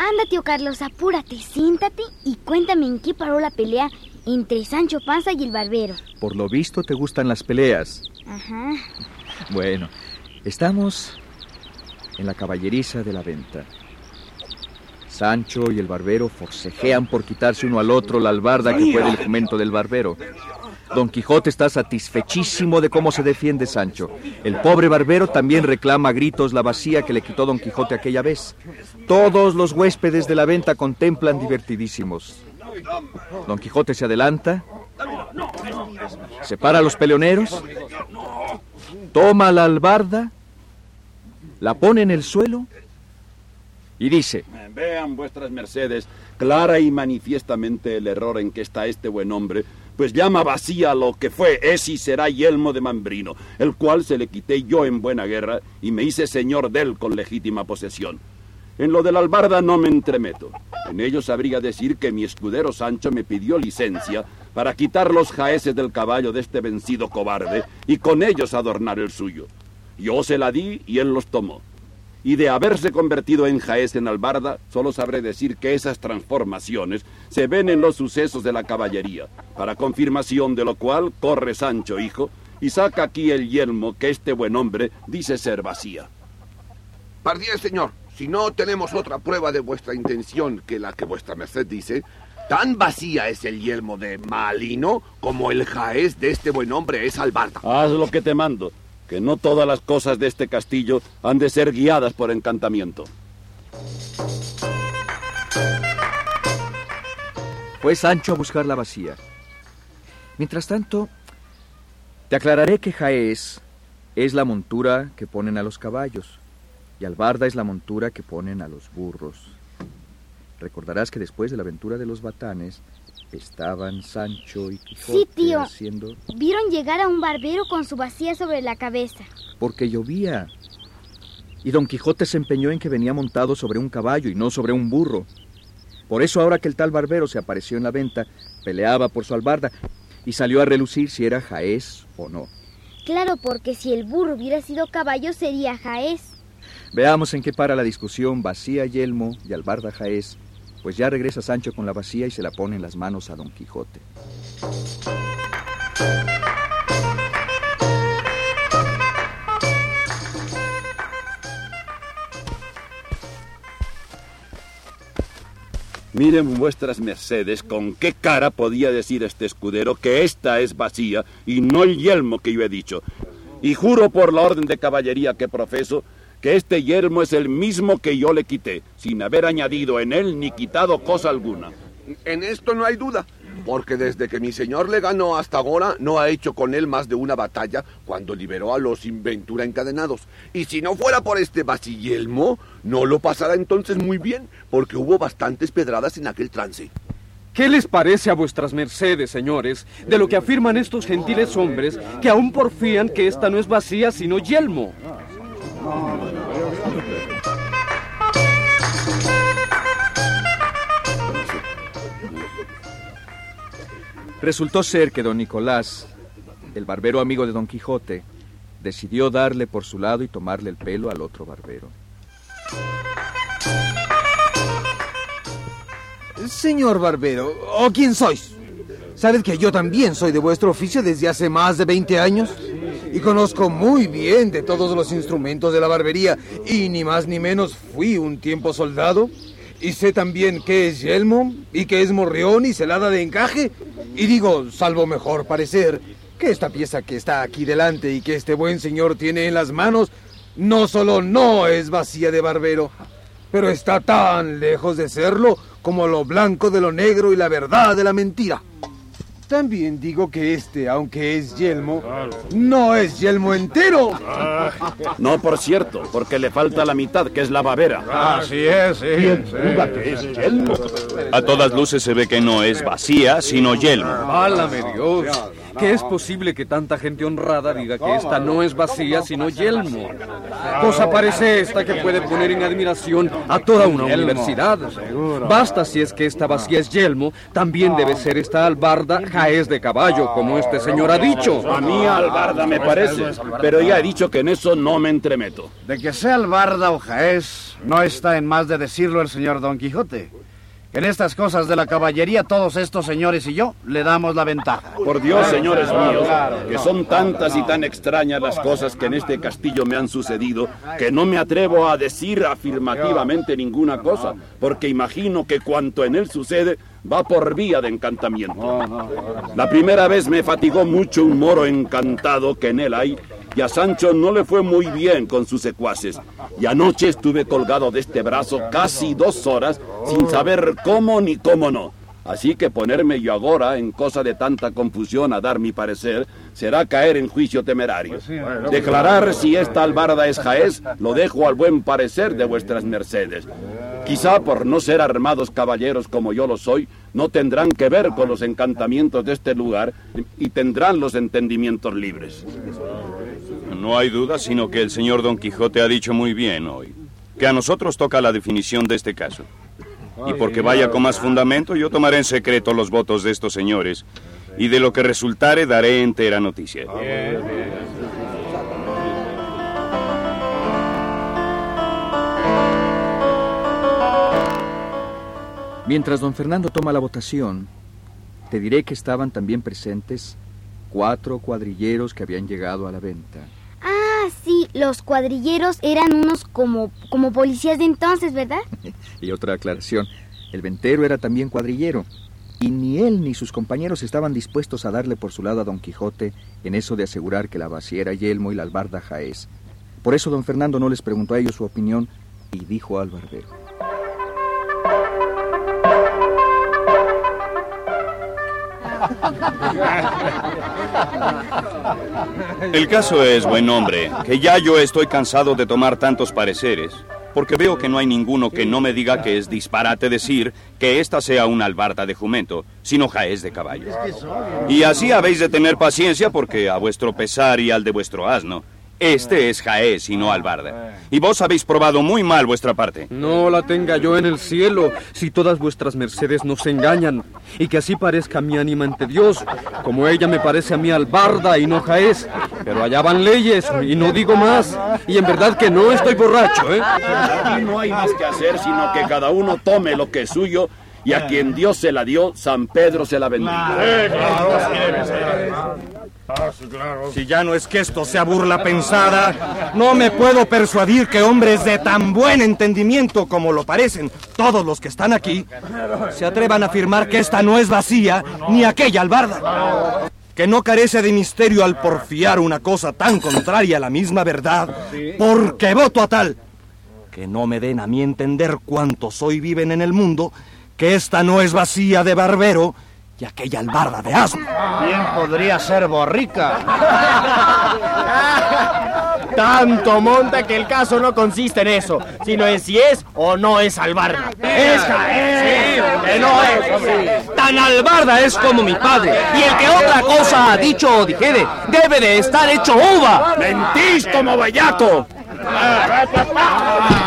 Anda, tío Carlos, apúrate, siéntate y cuéntame en qué paró la pelea entre Sancho Panza y el barbero. Por lo visto te gustan las peleas. Ajá. Bueno, estamos en la caballeriza de la venta. Sancho y el barbero forcejean por quitarse uno al otro la albarda que fue del jumento del barbero. Don Quijote está satisfechísimo de cómo se defiende Sancho. El pobre barbero también reclama a gritos la vacía que le quitó Don Quijote aquella vez. Todos los huéspedes de la venta contemplan divertidísimos. Don Quijote se adelanta, separa a los peleoneros, toma la albarda, la pone en el suelo y dice... Vean vuestras mercedes clara y manifiestamente el error en que está este buen hombre, pues llama vacía lo que fue, es y será yelmo de Mambrino, el cual se le quité yo en buena guerra y me hice señor de él con legítima posesión. En lo de la albarda no me entremeto. En ello sabría decir que mi escudero Sancho me pidió licencia para quitar los jaeces del caballo de este vencido cobarde y con ellos adornar el suyo. Yo se la di y él los tomó. Y de haberse convertido en jaez en albarda, solo sabré decir que esas transformaciones se ven en los sucesos de la caballería, para confirmación de lo cual corre Sancho, hijo, y saca aquí el yelmo que este buen hombre dice ser vacía. Pardía, señor, si no tenemos otra prueba de vuestra intención que la que vuestra merced dice, tan vacía es el yelmo de Malino como el jaez de este buen hombre es albarda. Haz lo que te mando, que no todas las cosas de este castillo han de ser guiadas por encantamiento. Fue Sancho a buscar la vacía. Mientras tanto, te aclararé que jaez es la montura que ponen a los caballos y albarda es la montura que ponen a los burros. Recordarás que después de la aventura de los batanes estaban Sancho y Quijote Sí, tío. haciendo... Vieron llegar a un barbero con su vacía sobre la cabeza. porque llovía. Y don Quijote se empeñó en que venía montado sobre un caballo y no sobre un burro. Por eso ahora que el tal barbero se apareció en la venta, peleaba por su albarda y salió a relucir si era jaez o no. Claro, porque si el burro hubiera sido caballo sería jaez. Veamos en qué para la discusión vacía yelmo y albarda jaez, pues ya regresa Sancho con la vacía y se la pone en las manos a don Quijote. Miren vuestras mercedes con qué cara podía decir este escudero que esta es vacía y no el yelmo que yo he dicho. Y juro por la orden de caballería que profeso que este yelmo es el mismo que yo le quité, sin haber añadido en él ni quitado cosa alguna. En esto no hay duda, porque desde que mi señor le ganó hasta ahora no ha hecho con él más de una batalla cuando liberó a los Inventura encadenados. Y si no fuera por este vacillelmo, no lo pasará entonces muy bien, porque hubo bastantes pedradas en aquel trance. ¿Qué les parece a vuestras mercedes, señores, de lo que afirman estos gentiles hombres que aún porfían que esta no es vacía sino yelmo? Resultó ser que don Nicolás, el barbero amigo de don Quijote, decidió darle por su lado y tomarle el pelo al otro barbero. Señor Barbero, ¿o quién sois? ¿Sabes que yo también soy de vuestro oficio desde hace más de 20 años? Y conozco muy bien de todos los instrumentos de la barbería, y ni más ni menos fui un tiempo soldado. Y sé también qué es yelmo, y qué es morrión y celada de encaje. Y digo, salvo mejor parecer, que esta pieza que está aquí delante y que este buen señor tiene en las manos, no solo no es vacía de barbero, pero está tan lejos de serlo como lo blanco de lo negro y la verdad de la mentira. También digo que este, aunque es yelmo, no es yelmo entero. No, por cierto, porque le falta la mitad, que es la babera. Así es, sí. que es yelmo? A todas luces se ve que no es vacía, sino yelmo. Válame Dios. Que es posible que tanta gente honrada diga que esta no es vacía, sino yelmo. Cosa parece esta que puede poner en admiración a toda una universidad. Basta si es que esta vacía es yelmo, también debe ser esta albarda jaez de caballo, como este señor ha dicho. A mí albarda me parece, pero ya he dicho que en eso no me entremeto. De que sea albarda o jaez, no está en más de decirlo el señor Don Quijote. En estas cosas de la caballería todos estos señores y yo le damos la ventaja. Por Dios, señores míos, que son tantas y tan extrañas las cosas que en este castillo me han sucedido, que no me atrevo a decir afirmativamente ninguna cosa, porque imagino que cuanto en él sucede va por vía de encantamiento. La primera vez me fatigó mucho un moro encantado que en él hay, y a Sancho no le fue muy bien con sus secuaces. Y anoche estuve colgado de este brazo casi dos horas sin saber cómo ni cómo no. Así que ponerme yo ahora en cosa de tanta confusión a dar mi parecer será caer en juicio temerario. Declarar si esta albarda es jaez lo dejo al buen parecer de vuestras mercedes. Quizá por no ser armados caballeros como yo lo soy, no tendrán que ver con los encantamientos de este lugar y tendrán los entendimientos libres. No hay duda, sino que el señor Don Quijote ha dicho muy bien hoy, que a nosotros toca la definición de este caso. Y porque vaya con más fundamento, yo tomaré en secreto los votos de estos señores, y de lo que resultare daré entera noticia. Mientras don Fernando toma la votación, te diré que estaban también presentes cuatro cuadrilleros que habían llegado a la venta. Ah, sí, los cuadrilleros eran unos como, como policías de entonces, ¿verdad? Y otra aclaración, el ventero era también cuadrillero, y ni él ni sus compañeros estaban dispuestos a darle por su lado a don Quijote en eso de asegurar que la vacía era yelmo y la albarda jaez. Por eso don Fernando no les preguntó a ellos su opinión y dijo al barbero. El caso es, buen hombre, que ya yo estoy cansado de tomar tantos pareceres, porque veo que no hay ninguno que no me diga que es disparate decir que esta sea una albarda de jumento, sino jaez de caballo. Y así habéis de tener paciencia porque a vuestro pesar y al de vuestro asno, este es jaez y no albarda. Y vos habéis probado muy mal vuestra parte. No la tenga yo en el cielo, si todas vuestras mercedes nos engañan, y que así parezca mi ánima ante Dios, como ella me parece a mí albarda y no jaez. Pero allá van leyes, y no digo más, y en verdad que no estoy borracho, ¿eh? Aquí no hay más que hacer sino que cada uno tome lo que es suyo y a quien Dios se la dio, San Pedro se la bendiga. Si ya no es que esto sea burla pensada, no me puedo persuadir que hombres de tan buen entendimiento como lo parecen todos los que están aquí se atrevan a afirmar que esta no es vacía ni aquella albarda. Que no carece de misterio al porfiar una cosa tan contraria a la misma verdad, porque voto a tal. Que no me den a mí entender cuántos hoy viven en el mundo, que esta no es vacía de barbero y aquella albarda de asno. Bien podría ser borrica. Tanto monta que el caso no consiste en eso, sino en si es o no es albarda. Es Jaén, que no es. Tan albarda es como mi padre, y el que otra cosa ha dicho o dijere, debe de estar hecho uva. ¡Mentís como bellaco!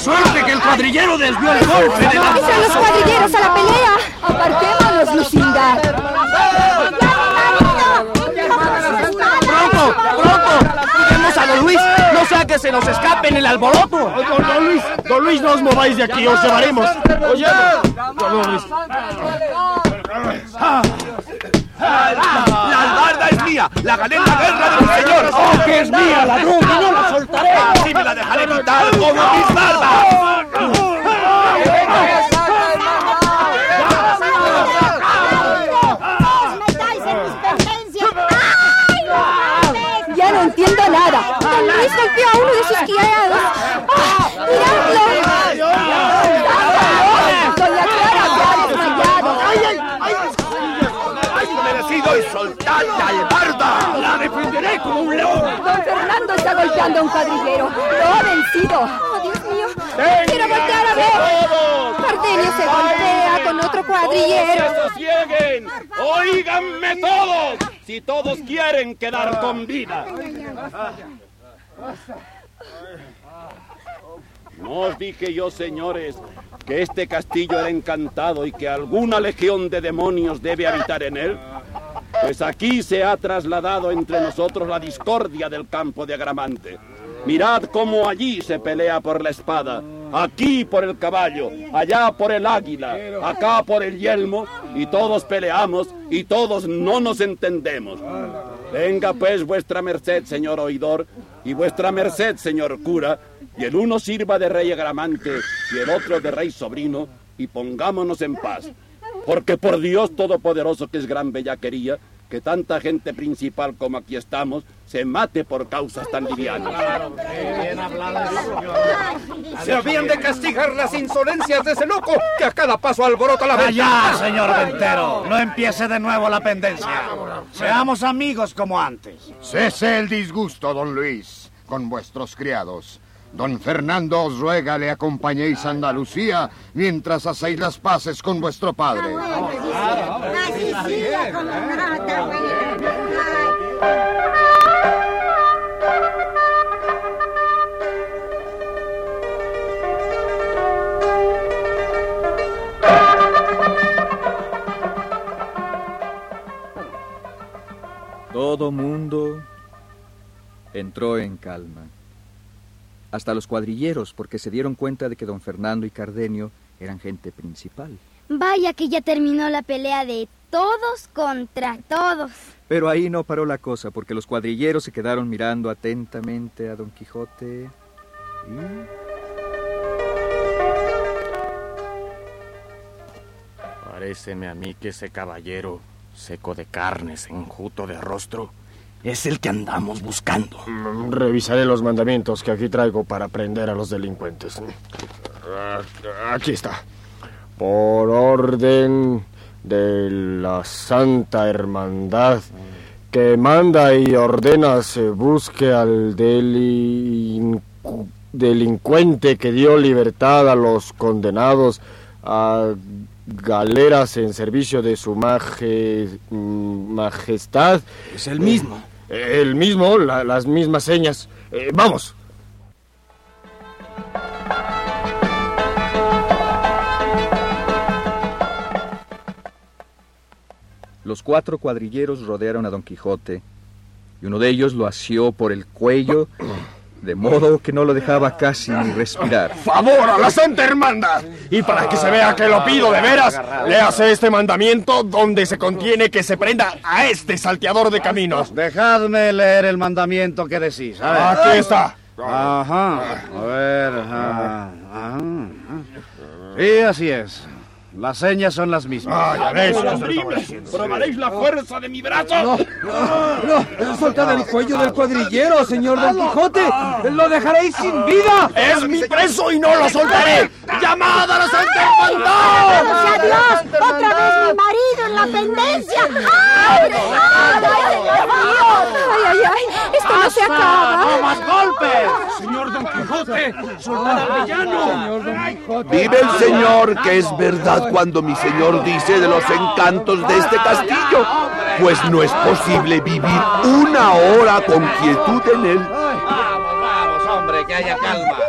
Suerte que el cuadrillero desvió el golpe de la... ¡Vamos los cuadrilleros a la pelea! ¡Apartémonos, Lucinda! ¡Pronto, pronto! ¡Cuidemos a don Luis! ¡No sea que se nos escape en el alboroto! Don, don Luis, don Luis, no os mováis de aquí, os llevaremos. Oye, don Luis. ¡La albarda es mía! ¡La gané en la guerra de mi señor! ¡Oh, que es mía, ladrón! ¡Y no la soltaré! ¡Así me la dejaré quitar como mis vencido y soltad la albarda. La defenderé como un león. Don Fernando está golpeando a un cuadrillero. Lo ha vencido. Oh, Dios mío. Venga, Quiero voltear a ver. Partenio se golpea con otro cuadrillero. ¡Todos ¡Oíganme todos! Si todos quieren quedar con vida. No os dije yo, señores, que este castillo era encantado y que alguna legión de demonios debe habitar en él. Pues aquí se ha trasladado entre nosotros la discordia del campo de Agramante. Mirad cómo allí se pelea por la espada, aquí por el caballo, allá por el águila, acá por el yelmo, y todos peleamos y todos no nos entendemos. Venga pues vuestra merced, señor oidor, y vuestra merced, señor cura, y el uno sirva de rey agramante y el otro de rey sobrino, y pongámonos en paz. Porque por Dios Todopoderoso, que es gran bellaquería, que tanta gente principal como aquí estamos se mate por causas tan livianas. Se habían de castigar las insolencias de ese loco que a cada paso alborota la ¡Ya, señor Ventero! No empiece de nuevo la pendencia. Seamos amigos como antes. Cese el disgusto, don Luis, con vuestros criados. Don Fernando os ruega le acompañéis a Andalucía mientras hacéis las paces con vuestro padre. Todo mundo entró en calma. Hasta los cuadrilleros, porque se dieron cuenta de que don Fernando y Cardenio eran gente principal. Vaya que ya terminó la pelea de todos contra todos. Pero ahí no paró la cosa, porque los cuadrilleros se quedaron mirando atentamente a don Quijote. y- Paréceme a mí que ese caballero, seco de carnes, enjuto de rostro, es el que andamos buscando. Mm, Revisaré los mandamientos que aquí traigo para prender a los delincuentes. Aquí está. Por orden de la Santa Hermandad que manda y ordena se busque al delin- delincuente que dio libertad a los condenados a galeras en servicio de su maje- mm, majestad. Es el mismo. El mismo, la- las mismas señas. Eh, vamos. Los cuatro cuadrilleros rodearon a don Quijote y uno de ellos lo asió por el cuello de modo que no lo dejaba casi ni respirar. ¡Favor a la Santa Hermandad! Y para que se vea que lo pido de veras, léase este mandamiento donde se contiene que se prenda a este salteador de caminos. Dejadme leer el mandamiento que decís. A ver. Aquí está. Ajá. A ver. ajá, ajá, ajá. Sí, así es. Las señas son las mismas. Ah, ya ves. ¿Probaréis la fuerza de mi brazo? No, soltad el cuello del cuadrillero, señor Don Quijote. Lo dejaréis sin vida. ¡Es mi preso y no lo soltaré! ¡Llamad a la Santa Hermandad! ¡Sea Dios! ¡Otra vez mi marido en la pendencia! ¡Ay! ¡Ay, ay, ay! ay. ¡Esto no se acaba! ¡No más golpes! Señor Don Quijote, soltad al villano. Vive el Señor, que es verdad cuando mi Señor dice de los encantos de este castillo, pues no es posible vivir una hora con quietud en él. Vamos, vamos, hombre, que haya calma.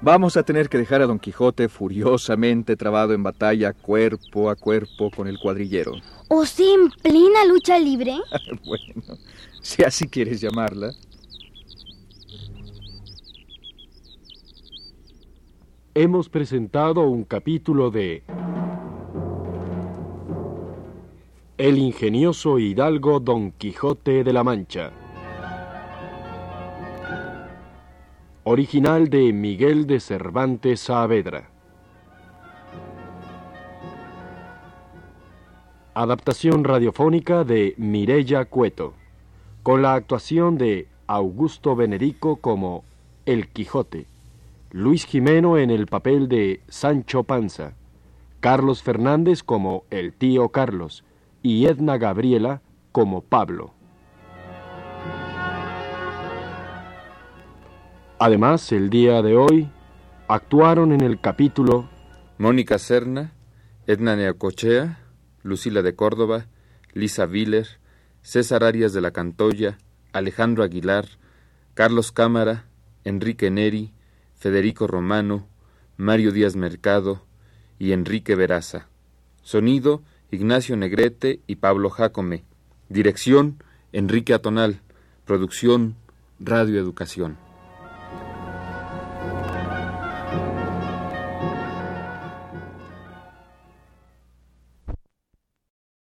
Vamos a tener que dejar a don Quijote furiosamente trabado en batalla cuerpo a cuerpo con el cuadrillero. ¿O sea, en plena lucha libre? bueno, si así quieres llamarla. Hemos presentado un capítulo de El ingenioso hidalgo Don Quijote de la Mancha. Original de Miguel de Cervantes Saavedra. Adaptación radiofónica de Mirella Cueto, con la actuación de Augusto Benedico como El Quijote, Luis Jimeno en el papel de Sancho Panza, Carlos Fernández como el tío Carlos y Edna Gabriela como Pablo. Además, el día de hoy actuaron en el capítulo Mónica Serna, Edna Neacochea, Lucila de Córdoba, Lisa Viller, César Arias de la Cantoya, Alejandro Aguilar, Carlos Cámara, Enrique Neri, Federico Romano, Mario Díaz Mercado y Enrique Veraza. Sonido, Ignacio Negrete y Pablo Jacome. Dirección, Enrique Atonal. Producción, Radio Educación.